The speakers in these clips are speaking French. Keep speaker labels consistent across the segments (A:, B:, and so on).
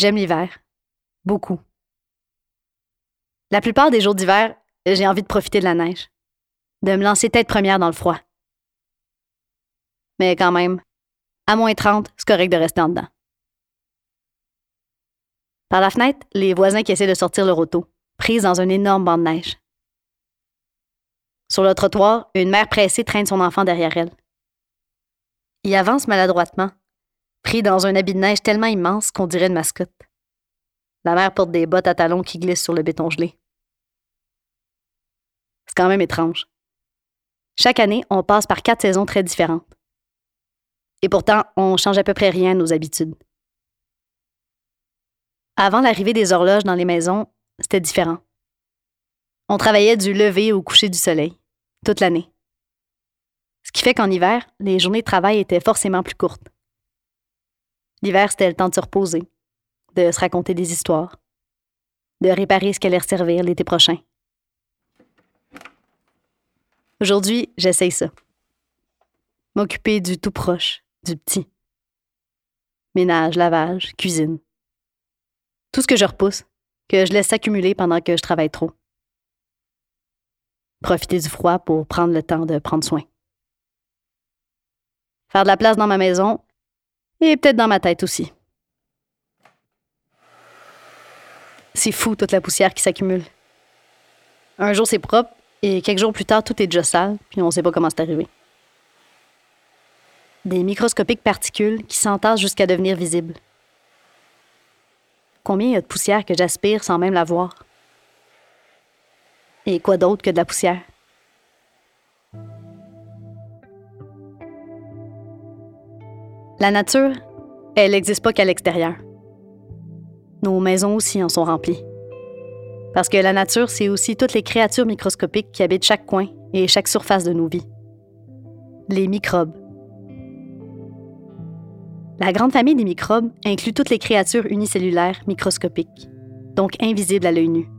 A: j'aime l'hiver. Beaucoup. La plupart des jours d'hiver, j'ai envie de profiter de la neige, de me lancer tête première dans le froid. Mais quand même, à moins 30, c'est correct de rester en dedans. Par la fenêtre, les voisins qui essaient de sortir leur auto, prise dans un énorme banc de neige. Sur le trottoir, une mère pressée traîne son enfant derrière elle. Il avance maladroitement, pris dans un habit de neige tellement immense qu'on dirait une mascotte. La mère porte des bottes à talons qui glissent sur le béton gelé. C'est quand même étrange. Chaque année, on passe par quatre saisons très différentes. Et pourtant, on change à peu près rien à nos habitudes. Avant l'arrivée des horloges dans les maisons, c'était différent. On travaillait du lever au coucher du soleil, toute l'année. Ce qui fait qu'en hiver, les journées de travail étaient forcément plus courtes. L'hiver, c'était le temps de se reposer, de se raconter des histoires, de réparer ce qu'elle allait servir l'été prochain. Aujourd'hui, j'essaye ça. M'occuper du tout proche, du petit. Ménage, lavage, cuisine. Tout ce que je repousse, que je laisse s'accumuler pendant que je travaille trop. Profiter du froid pour prendre le temps de prendre soin. Faire de la place dans ma maison et peut-être dans ma tête aussi. C'est fou toute la poussière qui s'accumule. Un jour c'est propre et quelques jours plus tard tout est déjà sale, puis on sait pas comment c'est arrivé. Des microscopiques particules qui s'entassent jusqu'à devenir visibles. Combien il y a de poussière que j'aspire sans même la voir? Et quoi d'autre que de la poussière? La nature, elle n'existe pas qu'à l'extérieur. Nos maisons aussi en sont remplies. Parce que la nature, c'est aussi toutes les créatures microscopiques qui habitent chaque coin et chaque surface de nos vies. Les microbes. La grande famille des microbes inclut toutes les créatures unicellulaires microscopiques, donc invisibles à l'œil nu,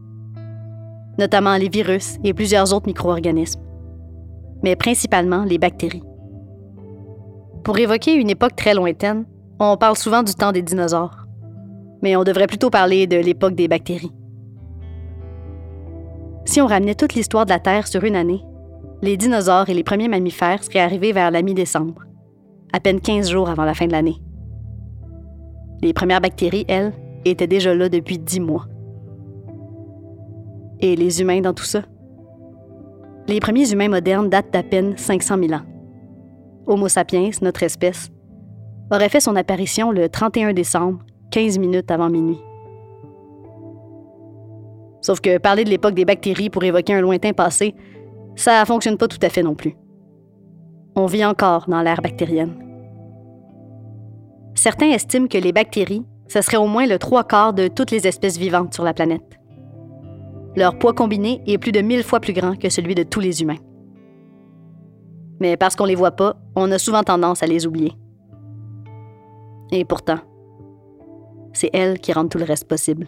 A: notamment les virus et plusieurs autres micro-organismes, mais principalement les bactéries. Pour évoquer une époque très lointaine, on parle souvent du temps des dinosaures, mais on devrait plutôt parler de l'époque des bactéries. Si on ramenait toute l'histoire de la Terre sur une année, les dinosaures et les premiers mammifères seraient arrivés vers la mi-décembre, à peine 15 jours avant la fin de l'année. Les premières bactéries, elles, étaient déjà là depuis 10 mois. Et les humains dans tout ça? Les premiers humains modernes datent d'à peine 500 000 ans. Homo sapiens, notre espèce, aurait fait son apparition le 31 décembre, 15 minutes avant minuit. Sauf que parler de l'époque des bactéries pour évoquer un lointain passé, ça fonctionne pas tout à fait non plus. On vit encore dans l'ère bactérienne. Certains estiment que les bactéries, ce serait au moins le trois quarts de toutes les espèces vivantes sur la planète. Leur poids combiné est plus de mille fois plus grand que celui de tous les humains. Mais parce qu'on les voit pas, on a souvent tendance à les oublier. Et pourtant, c'est elles qui rendent tout le reste possible.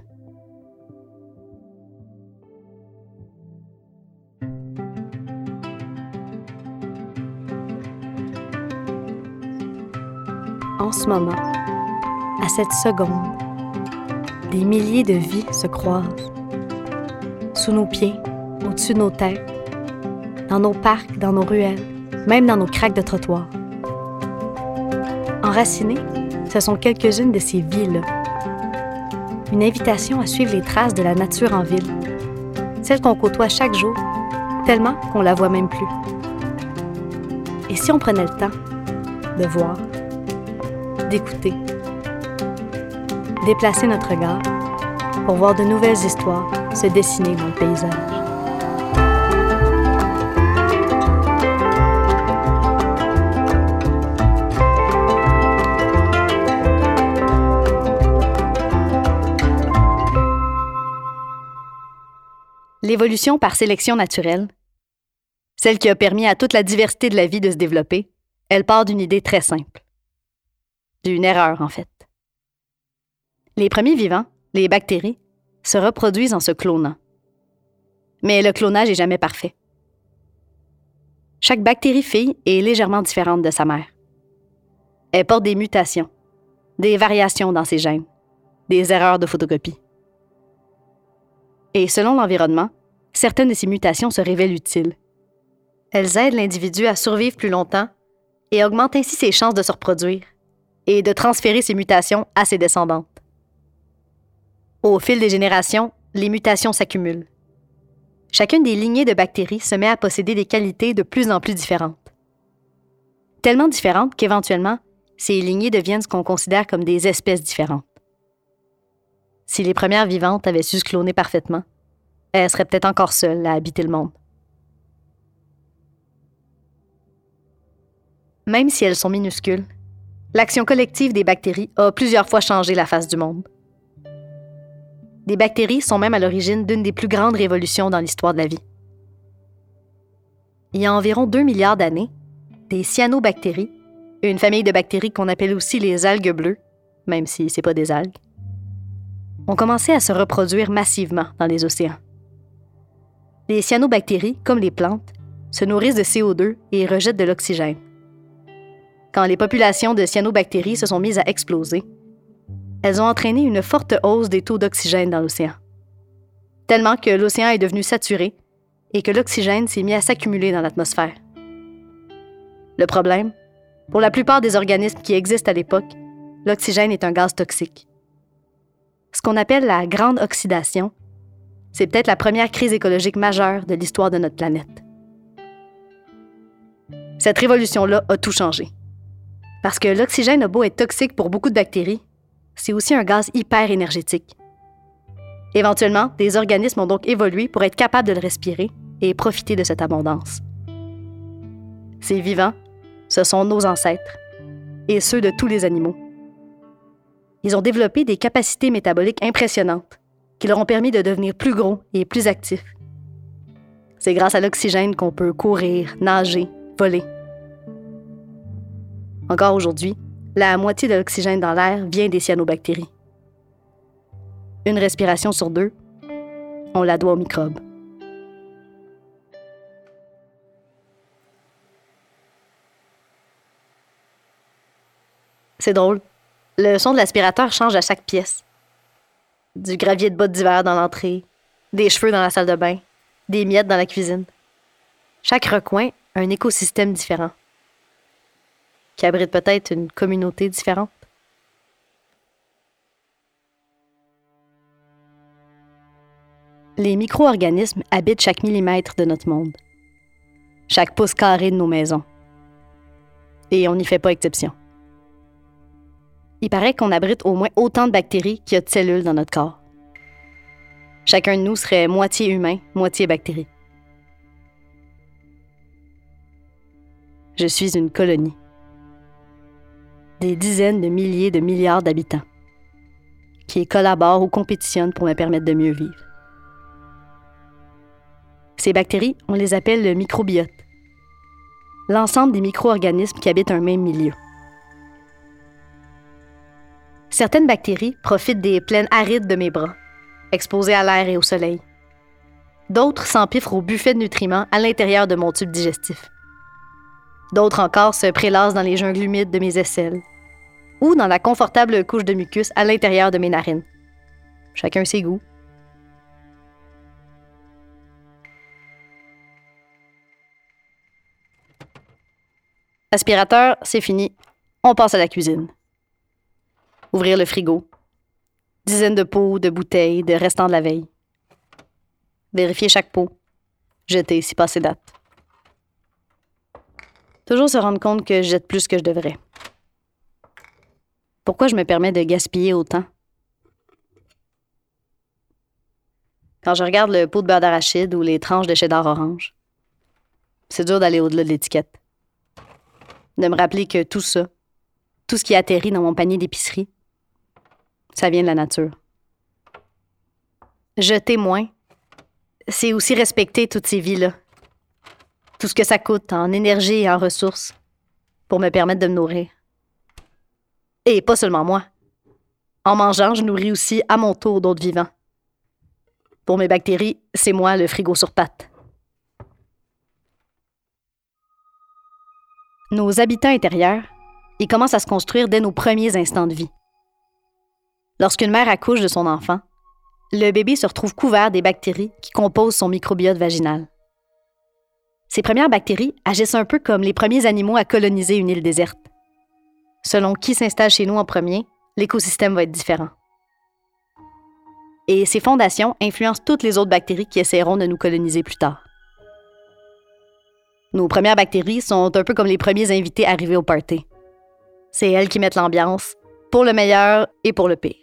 A: En ce moment, à cette seconde, des milliers de vies se croisent. Sous nos pieds, au-dessus de nos têtes, dans nos parcs, dans nos ruelles, même dans nos craques de trottoir. Enracinées, ce sont quelques-unes de ces vies-là. Une invitation à suivre les traces de la nature en ville, celle qu'on côtoie chaque jour, tellement qu'on la voit même plus. Et si on prenait le temps de voir, d'écouter, déplacer notre regard pour voir de nouvelles histoires se dessiner dans le paysage. L'évolution par sélection naturelle, celle qui a permis à toute la diversité de la vie de se développer, elle part d'une idée très simple. D'une erreur, en fait. Les premiers vivants, les bactéries, se reproduisent en se clonant. Mais le clonage n'est jamais parfait. Chaque bactérie fille est légèrement différente de sa mère. Elle porte des mutations, des variations dans ses gènes, des erreurs de photocopie. Et selon l'environnement, certaines de ces mutations se révèlent utiles. Elles aident l'individu à survivre plus longtemps et augmentent ainsi ses chances de se reproduire et de transférer ces mutations à ses descendantes. Au fil des générations, les mutations s'accumulent. Chacune des lignées de bactéries se met à posséder des qualités de plus en plus différentes. Tellement différentes qu'éventuellement, ces lignées deviennent ce qu'on considère comme des espèces différentes. Si les premières vivantes avaient su se cloner parfaitement, elles seraient peut-être encore seules à habiter le monde. Même si elles sont minuscules, l'action collective des bactéries a plusieurs fois changé la face du monde. Des bactéries sont même à l'origine d'une des plus grandes révolutions dans l'histoire de la vie. Il y a environ 2 milliards d'années, des cyanobactéries, une famille de bactéries qu'on appelle aussi les algues bleues, même si ce pas des algues, ont commencé à se reproduire massivement dans les océans. Les cyanobactéries, comme les plantes, se nourrissent de CO2 et rejettent de l'oxygène. Quand les populations de cyanobactéries se sont mises à exploser, elles ont entraîné une forte hausse des taux d'oxygène dans l'océan. Tellement que l'océan est devenu saturé et que l'oxygène s'est mis à s'accumuler dans l'atmosphère. Le problème, pour la plupart des organismes qui existent à l'époque, l'oxygène est un gaz toxique. Ce qu'on appelle la grande oxydation, c'est peut-être la première crise écologique majeure de l'histoire de notre planète. Cette révolution-là a tout changé. Parce que l'oxygène a beau être toxique pour beaucoup de bactéries, c'est aussi un gaz hyper énergétique. Éventuellement, des organismes ont donc évolué pour être capables de le respirer et profiter de cette abondance. Ces vivants, ce sont nos ancêtres et ceux de tous les animaux. Ils ont développé des capacités métaboliques impressionnantes qui leur ont permis de devenir plus gros et plus actifs. C'est grâce à l'oxygène qu'on peut courir, nager, voler. Encore aujourd'hui, la moitié de l'oxygène dans l'air vient des cyanobactéries. Une respiration sur deux, on la doit aux microbes. C'est drôle. Le son de l'aspirateur change à chaque pièce. Du gravier de bottes d'hiver dans l'entrée, des cheveux dans la salle de bain, des miettes dans la cuisine. Chaque recoin un écosystème différent qui abrite peut-être une communauté différente. Les micro-organismes habitent chaque millimètre de notre monde, chaque pouce carré de nos maisons. Et on n'y fait pas exception. Il paraît qu'on abrite au moins autant de bactéries qu'il y a de cellules dans notre corps. Chacun de nous serait moitié humain, moitié bactérie. Je suis une colonie des dizaines de milliers de milliards d'habitants qui collaborent ou compétitionnent pour me permettre de mieux vivre. Ces bactéries, on les appelle le microbiote, l'ensemble des micro-organismes qui habitent un même milieu. Certaines bactéries profitent des plaines arides de mes bras, exposées à l'air et au soleil. D'autres s'empiffrent au buffet de nutriments à l'intérieur de mon tube digestif. D'autres encore se prélassent dans les jungles humides de mes aisselles ou dans la confortable couche de mucus à l'intérieur de mes narines. Chacun ses goûts. Aspirateur, c'est fini. On passe à la cuisine. Ouvrir le frigo. Dizaines de pots, de bouteilles, de restants de la veille. Vérifier chaque pot. Jeter si passé date. Toujours se rendre compte que je jette plus que je devrais. Pourquoi je me permets de gaspiller autant? Quand je regarde le pot de beurre d'arachide ou les tranches de cheddar orange, c'est dur d'aller au-delà de l'étiquette. De me rappeler que tout ça, tout ce qui atterrit dans mon panier d'épicerie, ça vient de la nature. Jeter moins, c'est aussi respecter toutes ces vies-là. Tout ce que ça coûte en énergie et en ressources pour me permettre de me nourrir. Et pas seulement moi. En mangeant, je nourris aussi à mon tour d'autres vivants. Pour mes bactéries, c'est moi le frigo sur pattes. Nos habitats intérieurs, ils commencent à se construire dès nos premiers instants de vie. Lorsqu'une mère accouche de son enfant, le bébé se retrouve couvert des bactéries qui composent son microbiote vaginal. Ces premières bactéries agissent un peu comme les premiers animaux à coloniser une île déserte. Selon qui s'installe chez nous en premier, l'écosystème va être différent. Et ces fondations influencent toutes les autres bactéries qui essaieront de nous coloniser plus tard. Nos premières bactéries sont un peu comme les premiers invités arrivés au party. C'est elles qui mettent l'ambiance, pour le meilleur et pour le pire.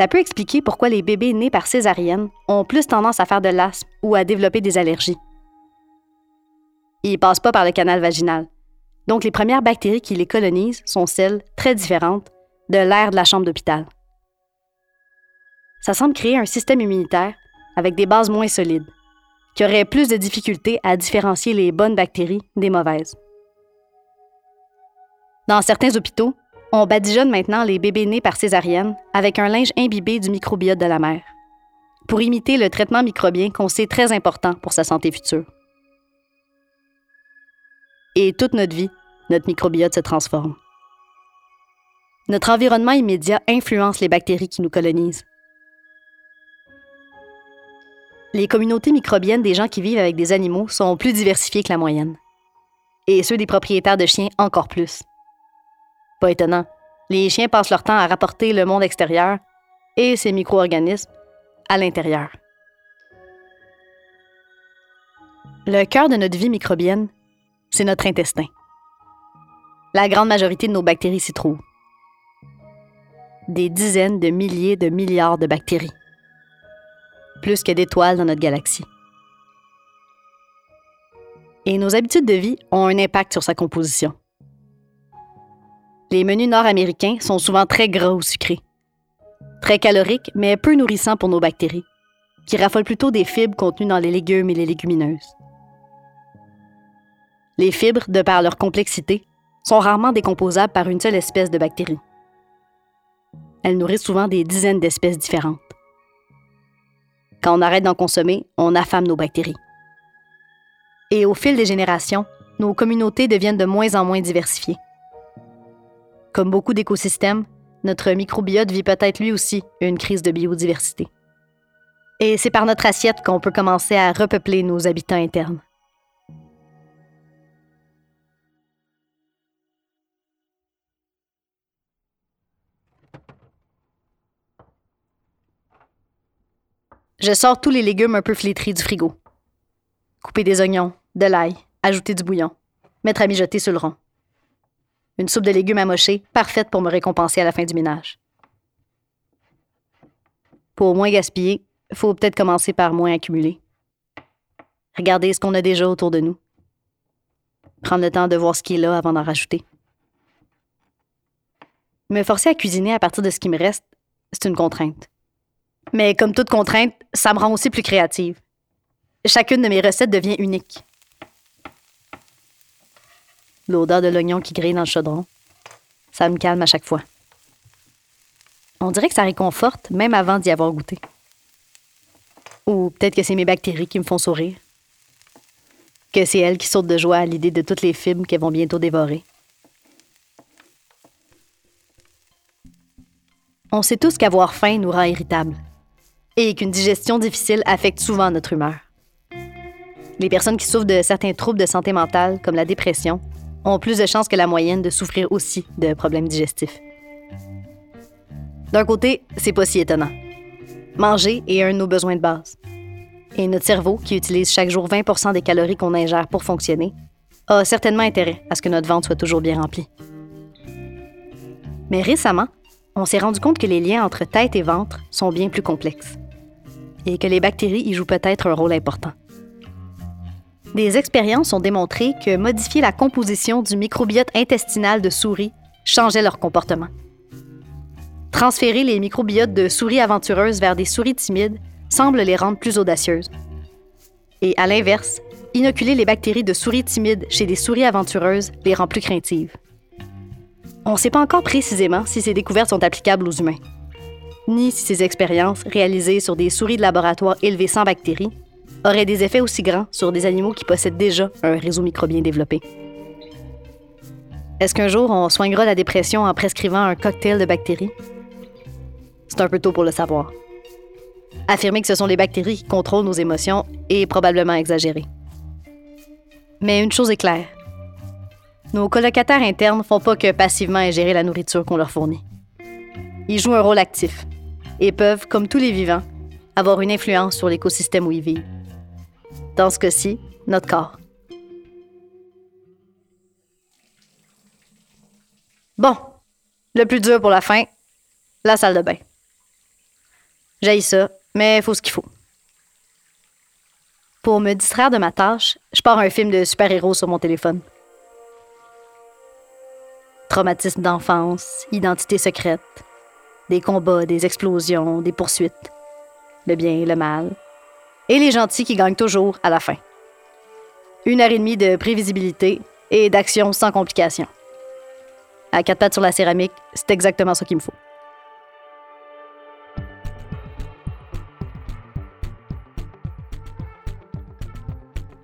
A: Ça peut expliquer pourquoi les bébés nés par césarienne ont plus tendance à faire de l'asthme ou à développer des allergies. Ils passent pas par le canal vaginal. Donc les premières bactéries qui les colonisent sont celles, très différentes, de l'air de la chambre d'hôpital. Ça semble créer un système immunitaire avec des bases moins solides, qui aurait plus de difficultés à différencier les bonnes bactéries des mauvaises. Dans certains hôpitaux, on badigeonne maintenant les bébés nés par césarienne avec un linge imbibé du microbiote de la mère, pour imiter le traitement microbien qu'on sait très important pour sa santé future. Et toute notre vie, notre microbiote se transforme. Notre environnement immédiat influence les bactéries qui nous colonisent. Les communautés microbiennes des gens qui vivent avec des animaux sont plus diversifiées que la moyenne. Et ceux des propriétaires de chiens encore plus. Pas étonnant. Les chiens passent leur temps à rapporter le monde extérieur et ses micro-organismes à l'intérieur. Le cœur de notre vie microbienne, c'est notre intestin. La grande majorité de nos bactéries s'y trouvent. Des dizaines de milliers de milliards de bactéries. Plus que d'étoiles dans notre galaxie. Et nos habitudes de vie ont un impact sur sa composition. Les menus nord-américains sont souvent très gras ou sucrés. Très caloriques, mais peu nourrissants pour nos bactéries, qui raffolent plutôt des fibres contenues dans les légumes et les légumineuses. Les fibres, de par leur complexité, sont rarement décomposables par une seule espèce de bactérie. Elles nourrissent souvent des dizaines d'espèces différentes. Quand on arrête d'en consommer, on affame nos bactéries. Et au fil des générations, nos communautés deviennent de moins en moins diversifiées. Comme beaucoup d'écosystèmes, notre microbiote vit peut-être lui aussi une crise de biodiversité. Et c'est par notre assiette qu'on peut commencer à repeupler nos habitants internes. Je sors tous les légumes un peu flétris du frigo. Couper des oignons, de l'ail, ajouter du bouillon, mettre à mijoter sur le rond. Une soupe de légumes amochés, parfaite pour me récompenser à la fin du ménage. Pour moins gaspiller, il faut peut-être commencer par moins accumuler. Regarder ce qu'on a déjà autour de nous. Prendre le temps de voir ce qui est là avant d'en rajouter. Me forcer à cuisiner à partir de ce qui me reste, c'est une contrainte. Mais comme toute contrainte, ça me rend aussi plus créative. Chacune de mes recettes devient unique l'odeur de l'oignon qui grille dans le chaudron. Ça me calme à chaque fois. On dirait que ça réconforte même avant d'y avoir goûté. Ou peut-être que c'est mes bactéries qui me font sourire. Que c'est elles qui sautent de joie à l'idée de toutes les fibres qu'elles vont bientôt dévorer. On sait tous qu'avoir faim nous rend irritables et qu'une digestion difficile affecte souvent notre humeur. Les personnes qui souffrent de certains troubles de santé mentale, comme la dépression, ont plus de chances que la moyenne de souffrir aussi de problèmes digestifs. D'un côté, c'est pas si étonnant. Manger est un de nos besoins de base. Et notre cerveau, qui utilise chaque jour 20% des calories qu'on ingère pour fonctionner, a certainement intérêt à ce que notre ventre soit toujours bien rempli. Mais récemment, on s'est rendu compte que les liens entre tête et ventre sont bien plus complexes et que les bactéries y jouent peut-être un rôle important. Des expériences ont démontré que modifier la composition du microbiote intestinal de souris changeait leur comportement. Transférer les microbiotes de souris aventureuses vers des souris timides semble les rendre plus audacieuses. Et à l'inverse, inoculer les bactéries de souris timides chez des souris aventureuses les rend plus craintives. On ne sait pas encore précisément si ces découvertes sont applicables aux humains, ni si ces expériences, réalisées sur des souris de laboratoire élevées sans bactéries, aurait des effets aussi grands sur des animaux qui possèdent déjà un réseau microbien développé. Est-ce qu'un jour on soignera la dépression en prescrivant un cocktail de bactéries? C'est un peu tôt pour le savoir. Affirmer que ce sont les bactéries qui contrôlent nos émotions est probablement exagéré. Mais une chose est claire. Nos colocataires internes font pas que passivement ingérer la nourriture qu'on leur fournit. Ils jouent un rôle actif et peuvent, comme tous les vivants, avoir une influence sur l'écosystème où ils vivent. Dans ce cas-ci, notre corps. Bon, le plus dur pour la fin, la salle de bain. J'aille ça, mais il faut ce qu'il faut. Pour me distraire de ma tâche, je pars un film de super-héros sur mon téléphone. Traumatisme d'enfance, identité secrète, des combats, des explosions, des poursuites, le bien le mal, et les gentils qui gagnent toujours à la fin. Une heure et demie de prévisibilité et d'action sans complications. À quatre pattes sur la céramique, c'est exactement ce qu'il me faut.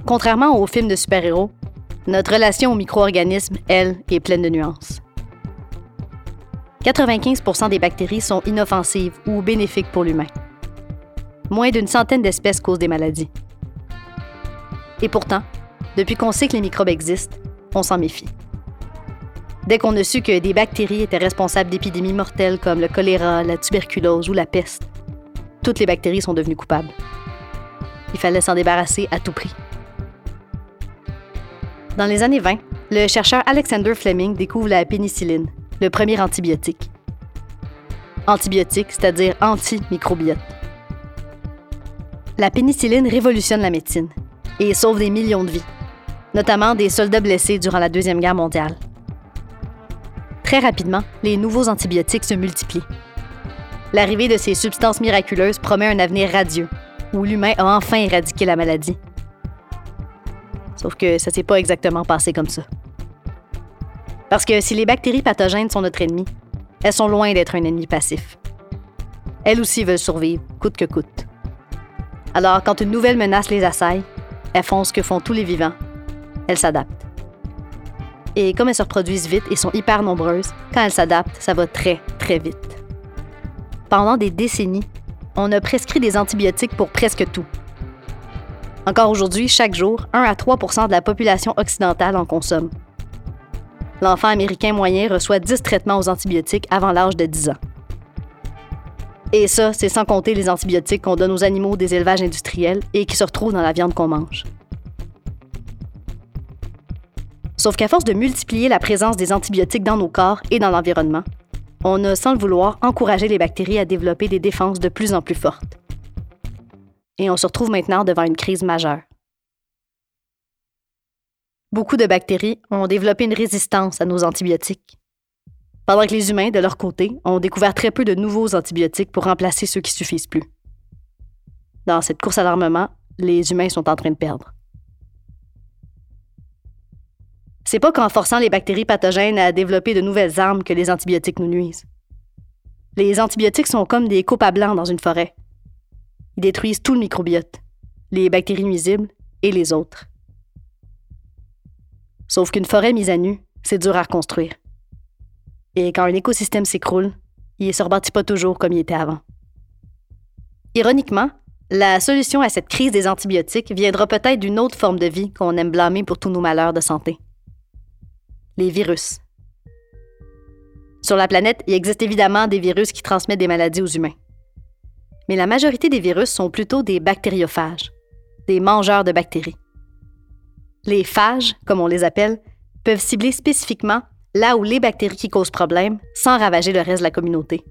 A: Contrairement aux films de super-héros, notre relation aux micro-organismes, elle, est pleine de nuances. 95% des bactéries sont inoffensives ou bénéfiques pour l'humain. Moins d'une centaine d'espèces causent des maladies. Et pourtant, depuis qu'on sait que les microbes existent, on s'en méfie. Dès qu'on a su que des bactéries étaient responsables d'épidémies mortelles comme le choléra, la tuberculose ou la peste, toutes les bactéries sont devenues coupables. Il fallait s'en débarrasser à tout prix. Dans les années 20, le chercheur Alexander Fleming découvre la pénicilline, le premier antibiotique. Antibiotique, c'est-à-dire antimicrobiote. La pénicilline révolutionne la médecine et sauve des millions de vies, notamment des soldats blessés durant la Deuxième Guerre mondiale. Très rapidement, les nouveaux antibiotiques se multiplient. L'arrivée de ces substances miraculeuses promet un avenir radieux, où l'humain a enfin éradiqué la maladie Sauf que ça s'est pas exactement passé comme ça. Parce que si les bactéries pathogènes sont notre ennemi, elles sont loin d'être un ennemi passif. Elles aussi veulent survivre, coûte que coûte. Alors, quand une nouvelle menace les assaille, elles font ce que font tous les vivants. Elles s'adaptent. Et comme elles se reproduisent vite et sont hyper nombreuses, quand elles s'adaptent, ça va très, très vite. Pendant des décennies, on a prescrit des antibiotiques pour presque tout, encore aujourd'hui, chaque jour, 1 à 3% de la population occidentale en consomme. L'enfant américain moyen reçoit 10 traitements aux antibiotiques avant l'âge de 10 ans. Et ça, c'est sans compter les antibiotiques qu'on donne aux animaux des élevages industriels et qui se retrouvent dans la viande qu'on mange. Sauf qu'à force de multiplier la présence des antibiotiques dans nos corps et dans l'environnement, on a, sans le vouloir, encouragé les bactéries à développer des défenses de plus en plus fortes et on se retrouve maintenant devant une crise majeure. Beaucoup de bactéries ont développé une résistance à nos antibiotiques, pendant que les humains, de leur côté, ont découvert très peu de nouveaux antibiotiques pour remplacer ceux qui suffisent plus. Dans cette course à l'armement, les humains sont en train de perdre. C'est pas qu'en forçant les bactéries pathogènes à développer de nouvelles armes que les antibiotiques nous nuisent. Les antibiotiques sont comme des copains blancs dans une forêt. Ils détruisent tout le microbiote, les bactéries nuisibles et les autres. Sauf qu'une forêt mise à nu, c'est dur à reconstruire. Et quand un écosystème s'écroule, il ne se rebâtit pas toujours comme il était avant. Ironiquement, la solution à cette crise des antibiotiques viendra peut-être d'une autre forme de vie qu'on aime blâmer pour tous nos malheurs de santé. Les virus. Sur la planète, il existe évidemment des virus qui transmettent des maladies aux humains mais la majorité des virus sont plutôt des bactériophages, des mangeurs de bactéries. Les phages, comme on les appelle, peuvent cibler spécifiquement là où les bactéries qui causent problème sans ravager le reste de la communauté.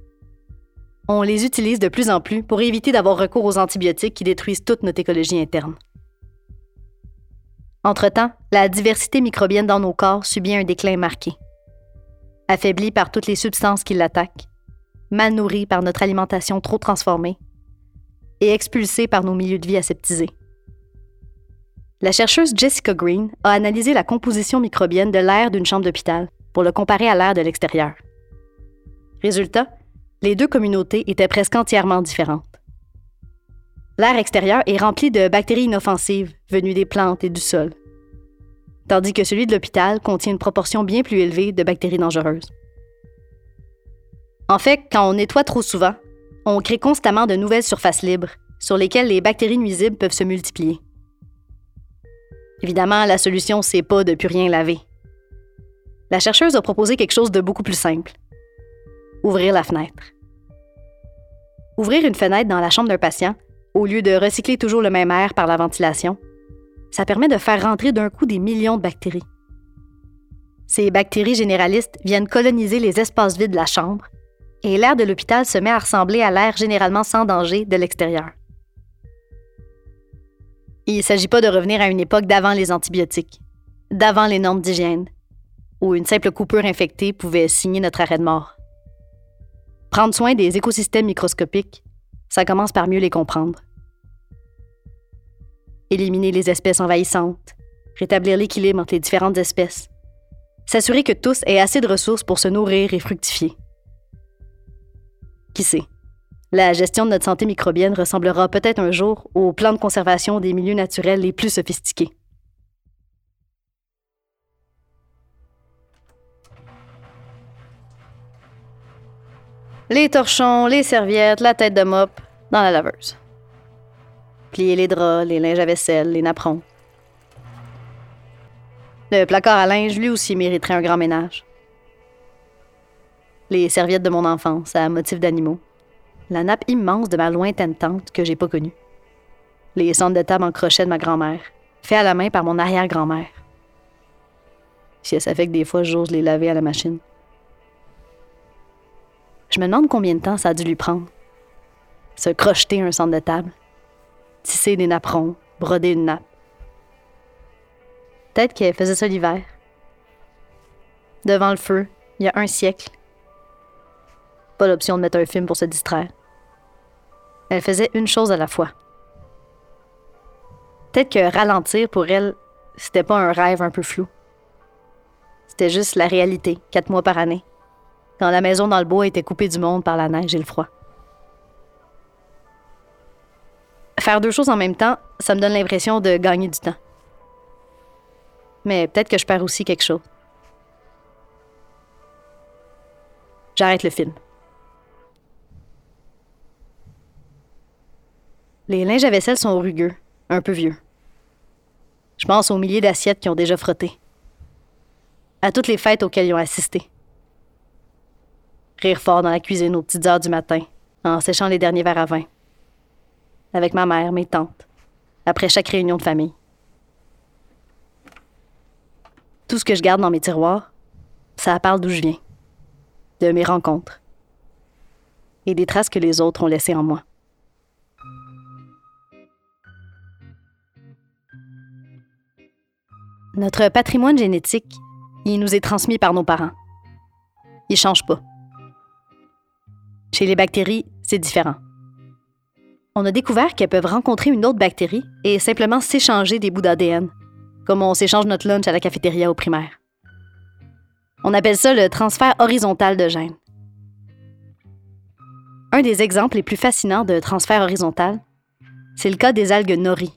A: On les utilise de plus en plus pour éviter d'avoir recours aux antibiotiques qui détruisent toute notre écologie interne. Entre-temps, la diversité microbienne dans nos corps subit un déclin marqué. Affaiblie par toutes les substances qui l'attaquent, mal nourris par notre alimentation trop transformée et expulsés par nos milieux de vie aseptisés. La chercheuse Jessica Green a analysé la composition microbienne de l'air d'une chambre d'hôpital pour le comparer à l'air de l'extérieur. Résultat, les deux communautés étaient presque entièrement différentes. L'air extérieur est rempli de bactéries inoffensives venues des plantes et du sol. tandis que celui de l'hôpital contient une proportion bien plus élevée de bactéries dangereuses. En fait, quand on nettoie trop souvent, on crée constamment de nouvelles surfaces libres sur lesquelles les bactéries nuisibles peuvent se multiplier. Évidemment, la solution, c'est pas de plus rien laver. La chercheuse a proposé quelque chose de beaucoup plus simple. Ouvrir la fenêtre. Ouvrir une fenêtre dans la chambre d'un patient, au lieu de recycler toujours le même air par la ventilation, ça permet de faire rentrer d'un coup des millions de bactéries. Ces bactéries généralistes viennent coloniser les espaces vides de la chambre et l'air de l'hôpital se met à ressembler à l'air généralement sans danger de l'extérieur. Il ne s'agit pas de revenir à une époque d'avant les antibiotiques, d'avant les normes d'hygiène, où une simple coupure infectée pouvait signer notre arrêt de mort. Prendre soin des écosystèmes microscopiques, ça commence par mieux les comprendre. Éliminer les espèces envahissantes, rétablir l'équilibre entre les différentes espèces, s'assurer que tous aient assez de ressources pour se nourrir et fructifier. Qui sait? La gestion de notre santé microbienne ressemblera peut-être un jour au plan de conservation des milieux naturels les plus sophistiqués. Les torchons, les serviettes, la tête de mop dans la laveuse. Plier les draps, les linges à vaisselle, les napperons. Le placard à linge, lui aussi, mériterait un grand ménage. Les serviettes de mon enfance à motifs d'animaux. La nappe immense de ma lointaine tante que j'ai pas connue. Les centres de table en crochet de ma grand-mère, faits à la main par mon arrière-grand-mère. Si ça fait que des fois, j'ose les laver à la machine. Je me demande combien de temps ça a dû lui prendre. Se crocheter un centre de table, tisser des napperons, broder une nappe. Peut-être qu'elle faisait ça l'hiver. Devant le feu, il y a un siècle. Pas l'option de mettre un film pour se distraire. Elle faisait une chose à la fois. Peut-être que ralentir pour elle, c'était pas un rêve un peu flou. C'était juste la réalité, quatre mois par année quand la maison dans le bois était coupée du monde par la neige et le froid. Faire deux choses en même temps, ça me donne l'impression de gagner du temps. Mais peut-être que je perds aussi quelque chose. J'arrête le film. Les linges à vaisselle sont rugueux, un peu vieux. Je pense aux milliers d'assiettes qui ont déjà frotté. À toutes les fêtes auxquelles ils ont assisté rire fort dans la cuisine aux petites heures du matin, en séchant les derniers verres à vin. Avec ma mère, mes tantes, après chaque réunion de famille. Tout ce que je garde dans mes tiroirs, ça parle d'où je viens, de mes rencontres et des traces que les autres ont laissées en moi. Notre patrimoine génétique, il nous est transmis par nos parents. Il change pas. Chez les bactéries, c'est différent. On a découvert qu'elles peuvent rencontrer une autre bactérie et simplement s'échanger des bouts d'ADN, comme on s'échange notre lunch à la cafétéria au primaire. On appelle ça le transfert horizontal de gènes. Un des exemples les plus fascinants de transfert horizontal, c'est le cas des algues nori.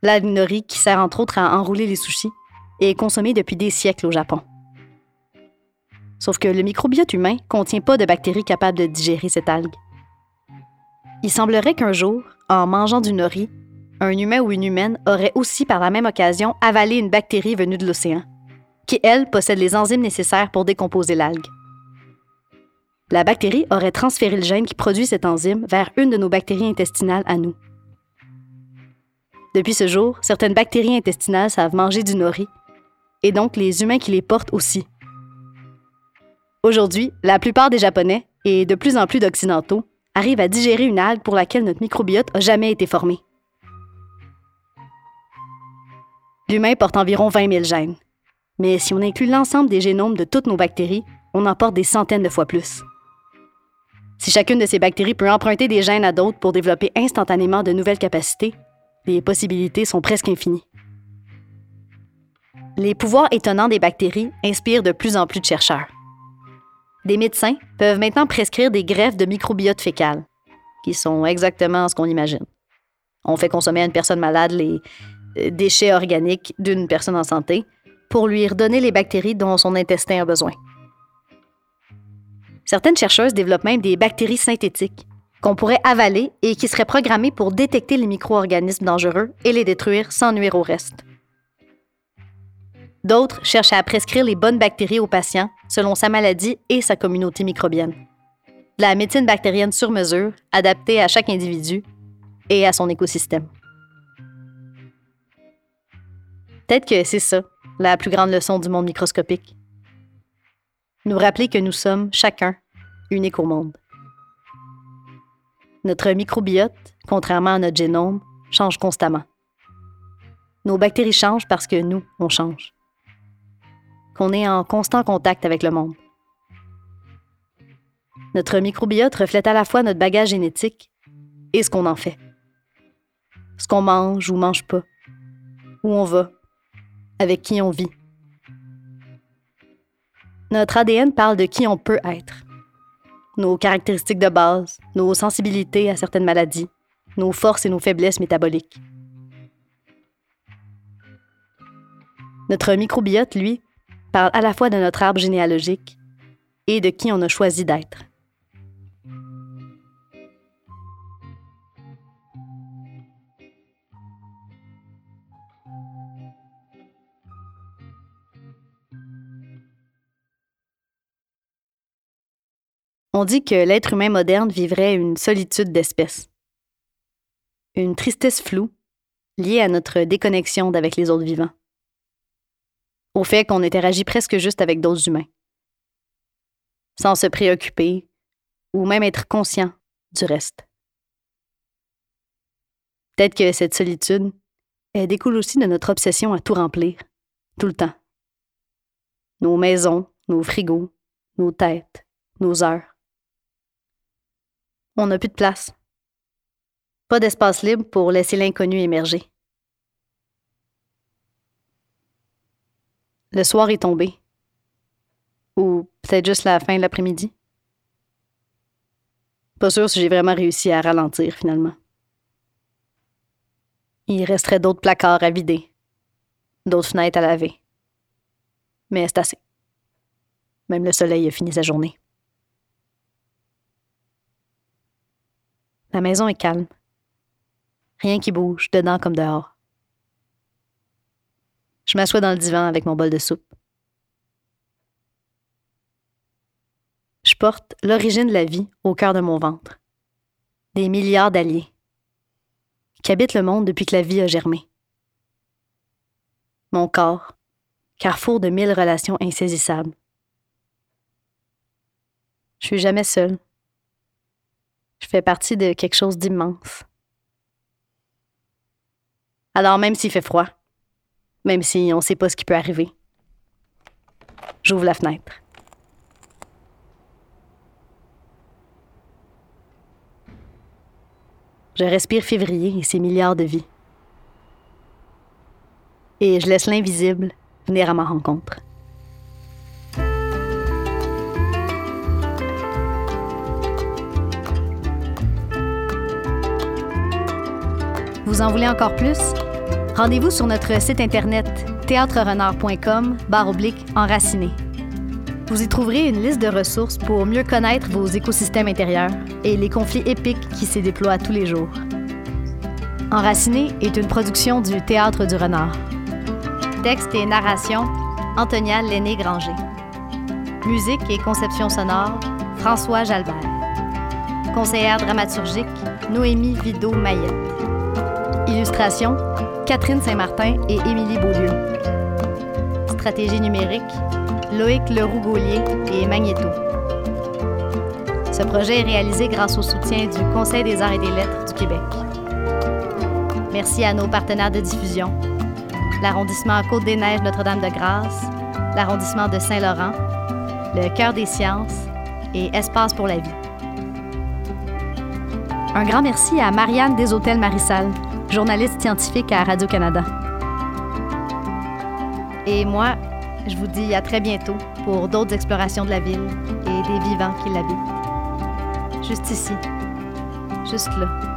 A: L'algue nori qui sert entre autres à enrouler les sushis et est consommée depuis des siècles au Japon. Sauf que le microbiote humain contient pas de bactéries capables de digérer cette algue. Il semblerait qu'un jour, en mangeant du nori, un humain ou une humaine aurait aussi par la même occasion avalé une bactérie venue de l'océan, qui, elle, possède les enzymes nécessaires pour décomposer l'algue. La bactérie aurait transféré le gène qui produit cette enzyme vers une de nos bactéries intestinales à nous. Depuis ce jour, certaines bactéries intestinales savent manger du nori, et donc les humains qui les portent aussi, Aujourd'hui, la plupart des Japonais, et de plus en plus d'Occidentaux, arrivent à digérer une algue pour laquelle notre microbiote n'a jamais été formé. L'humain porte environ 20 000 gènes. Mais si on inclut l'ensemble des génomes de toutes nos bactéries, on en porte des centaines de fois plus. Si chacune de ces bactéries peut emprunter des gènes à d'autres pour développer instantanément de nouvelles capacités, les possibilités sont presque infinies. Les pouvoirs étonnants des bactéries inspirent de plus en plus de chercheurs des médecins peuvent maintenant prescrire des greffes de microbiote fécal, qui sont exactement ce qu'on imagine. On fait consommer à une personne malade les euh, déchets organiques d'une personne en santé pour lui redonner les bactéries dont son intestin a besoin. Certaines chercheuses développent même des bactéries synthétiques qu'on pourrait avaler et qui seraient programmées pour détecter les micro-organismes dangereux et les détruire sans nuire au reste. D'autres cherchent à prescrire les bonnes bactéries aux patients selon sa maladie et sa communauté microbienne. la médecine bactérienne sur mesure, adaptée à chaque individu et à son écosystème. Peut-être que c'est ça, la plus grande leçon du monde microscopique. Nous rappeler que nous sommes, chacun, uniques au monde. Notre microbiote, contrairement à notre génome, change constamment. Nos bactéries changent parce que nous, on change qu'on est en constant contact avec le monde. Notre microbiote reflète à la fois notre bagage génétique et ce qu'on en fait. Ce qu'on mange ou mange pas, où on va, avec qui on vit. Notre ADN parle de qui on peut être. Nos caractéristiques de base, nos sensibilités à certaines maladies, nos forces et nos faiblesses métaboliques. Notre microbiote, lui, parle à la fois de notre arbre généalogique et de qui on a choisi d'être. On dit que l'être humain moderne vivrait une solitude d'espèce, une tristesse floue liée à notre déconnexion d'avec les autres vivants au fait qu'on interagit presque juste avec d'autres humains, sans se préoccuper ou même être conscient du reste. Peut-être que cette solitude, elle découle aussi de notre obsession à tout remplir, tout le temps. Nos maisons, nos frigos, nos têtes, nos heures. On n'a plus de place. Pas d'espace libre pour laisser l'inconnu émerger. Le soir est tombé. Ou peut-être juste la fin de l'après-midi. Pas sûr si j'ai vraiment réussi à ralentir finalement. Il resterait d'autres placards à vider, d'autres fenêtres à laver. Mais c'est assez. Même le soleil a fini sa journée. La maison est calme. Rien qui bouge, dedans comme dehors. Je m'assois dans le divan avec mon bol de soupe. Je porte l'origine de la vie au cœur de mon ventre. Des milliards d'alliés qui habitent le monde depuis que la vie a germé. Mon corps, carrefour de mille relations insaisissables. Je suis jamais seule. Je fais partie de quelque chose d'immense. Alors même s'il fait froid, même si on ne sait pas ce qui peut arriver. J'ouvre la fenêtre. Je respire février et ses milliards de vies. Et je laisse l'invisible venir à ma rencontre. Vous en voulez encore plus? Rendez-vous sur notre site internet théâtrerenard.com oblique enraciné. Vous y trouverez une liste de ressources pour mieux connaître vos écosystèmes intérieurs et les conflits épiques qui s'y déploient tous les jours. Enraciné est une production du Théâtre du Renard. Texte et narration, Antonia Lenné-Granger. Musique et conception sonore, François Jalbert. Conseillère dramaturgique, Noémie Vido-Mayette. Illustration, Catherine Saint-Martin et Émilie Beaulieu. Stratégie numérique, Loïc Leroux-Gaulier et Magneto. Ce projet est réalisé grâce au soutien du Conseil des arts et des lettres du Québec. Merci à nos partenaires de diffusion, l'arrondissement Côte-des-Neiges Notre-Dame-de-Grâce, l'arrondissement de Saint-Laurent, le Cœur des sciences et Espace pour la vie. Un grand merci à Marianne des Hôtels Marissal journaliste scientifique à Radio-Canada. Et moi, je vous dis à très bientôt pour d'autres explorations de la ville et des vivants qui l'habitent. Juste ici, juste là.